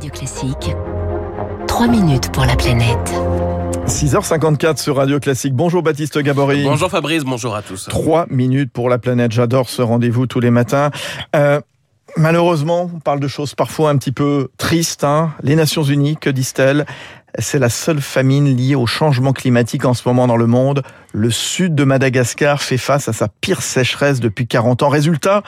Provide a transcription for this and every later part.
Radio Classique. 3 minutes pour la planète. 6h54 sur Radio Classique. Bonjour Baptiste Gabory. Bonjour Fabrice, bonjour à tous. 3 minutes pour la planète. J'adore ce rendez-vous tous les matins. Euh, malheureusement, on parle de choses parfois un petit peu tristes. Hein. Les Nations Unies, que disent-elles? C'est la seule famine liée au changement climatique en ce moment dans le monde. Le sud de Madagascar fait face à sa pire sécheresse depuis 40 ans. Résultat,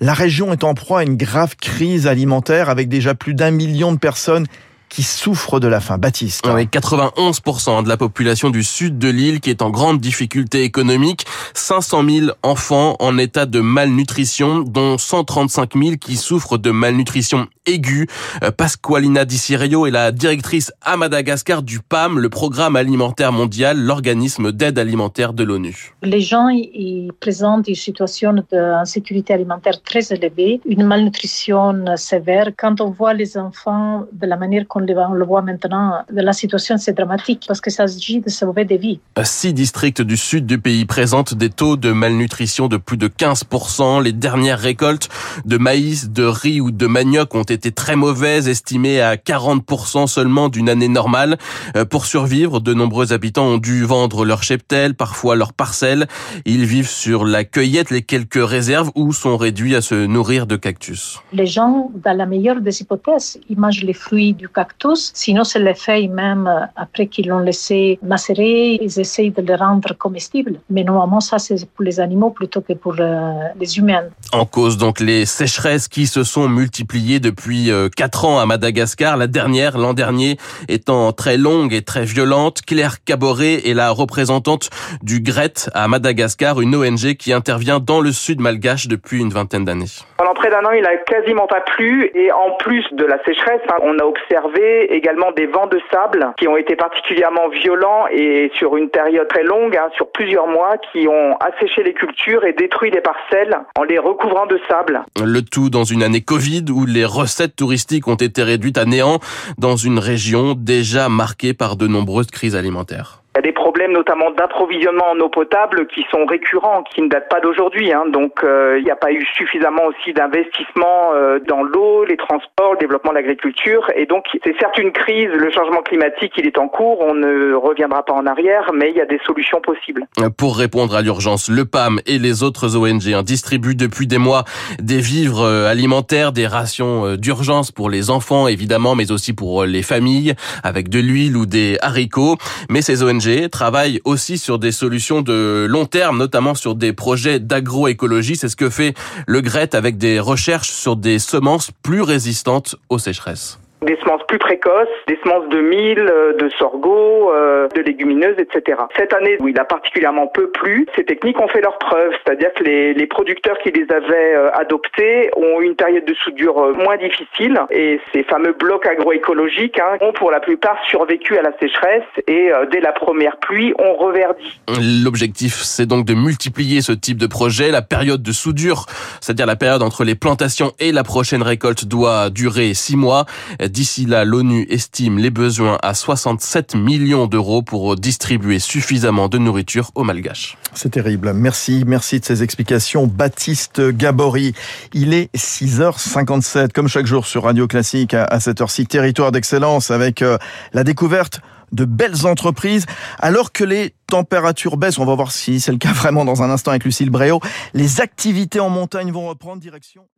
la région est en proie à une grave crise alimentaire avec déjà plus d'un million de personnes qui souffrent de la faim. Baptiste. Avec 91% de la population du sud de l'île qui est en grande difficulté économique, 500 000 enfants en état de malnutrition, dont 135 000 qui souffrent de malnutrition aiguë. Euh, Pasqualina Di Cirio est la directrice à Madagascar du PAM, le Programme alimentaire mondial, l'organisme d'aide alimentaire de l'ONU. Les gens y présentent une situation d'insécurité alimentaire très élevée, une malnutrition sévère. Quand on voit les enfants de la manière qu'on on le voit maintenant, la situation c'est dramatique parce que ça s'agit de sauver des vies. Six districts du sud du pays présentent des taux de malnutrition de plus de 15%. Les dernières récoltes de maïs, de riz ou de manioc ont été très mauvaises, estimées à 40% seulement d'une année normale. Euh, pour survivre, de nombreux habitants ont dû vendre leur cheptel, parfois leurs parcelles. Ils vivent sur la cueillette, les quelques réserves ou sont réduits à se nourrir de cactus. Les gens, dans la meilleure des hypothèses, ils mangent les fruits du cactus cactus. Sinon, c'est les feuilles même, euh, après qu'ils l'ont laissé macérer, ils essayent de les rendre comestibles. Mais normalement, ça, c'est pour les animaux plutôt que pour euh, les humains. En cause, donc, les sécheresses qui se sont multipliées depuis euh, quatre ans à Madagascar. La dernière, l'an dernier, étant très longue et très violente. Claire Caboret est la représentante du GRET à Madagascar, une ONG qui intervient dans le sud malgache depuis une vingtaine d'années. Pendant près d'un an, il a quasiment pas plu et en plus de la sécheresse, hein, on a observé également des vents de sable qui ont été particulièrement violents et sur une période très longue, hein, sur plusieurs mois, qui ont asséché les cultures et détruit les parcelles en les recouvrant de sable. Le tout dans une année Covid où les recettes touristiques ont été réduites à néant dans une région déjà marquée par de nombreuses crises alimentaires. Il y a des problèmes notamment d'approvisionnement en eau potable qui sont récurrents, qui ne datent pas d'aujourd'hui. Hein. Donc euh, il n'y a pas eu suffisamment aussi d'investissement euh, dans l'eau, les transports, le développement de l'agriculture. Et donc c'est certes une crise, le changement climatique il est en cours, on ne reviendra pas en arrière, mais il y a des solutions possibles. Pour répondre à l'urgence, le PAM et les autres ONG hein, distribuent depuis des mois des vivres euh, alimentaires, des rations d'urgence pour les enfants évidemment, mais aussi pour les familles, avec de l'huile ou des haricots. Mais ces ONG travaille aussi sur des solutions de long terme, notamment sur des projets d'agroécologie. C'est ce que fait le GRET avec des recherches sur des semences plus résistantes aux sécheresses des semences plus précoces, des semences de mil, euh, de sorgho, euh, de légumineuses, etc. Cette année où il a particulièrement peu plu, ces techniques ont fait leurs preuves, c'est-à-dire que les, les, producteurs qui les avaient euh, adoptées ont eu une période de soudure moins difficile et ces fameux blocs agroécologiques hein, ont pour la plupart survécu à la sécheresse et dès la première pluie ont reverdi. L'objectif, c'est donc de multiplier ce type de projet. La période de soudure, c'est-à-dire la période entre les plantations et la prochaine récolte, doit durer six mois. D'ici là, l'ONU estime les besoins à 67 millions d'euros pour distribuer suffisamment de nourriture aux Malgaches. C'est terrible. Merci, merci de ces explications. Baptiste Gabory, il est 6h57, comme chaque jour sur Radio Classique à cette heure-ci, territoire d'excellence avec euh, la découverte de belles entreprises, alors que les températures baissent, on va voir si c'est le cas vraiment dans un instant avec Lucille Bréau, les activités en montagne vont reprendre direction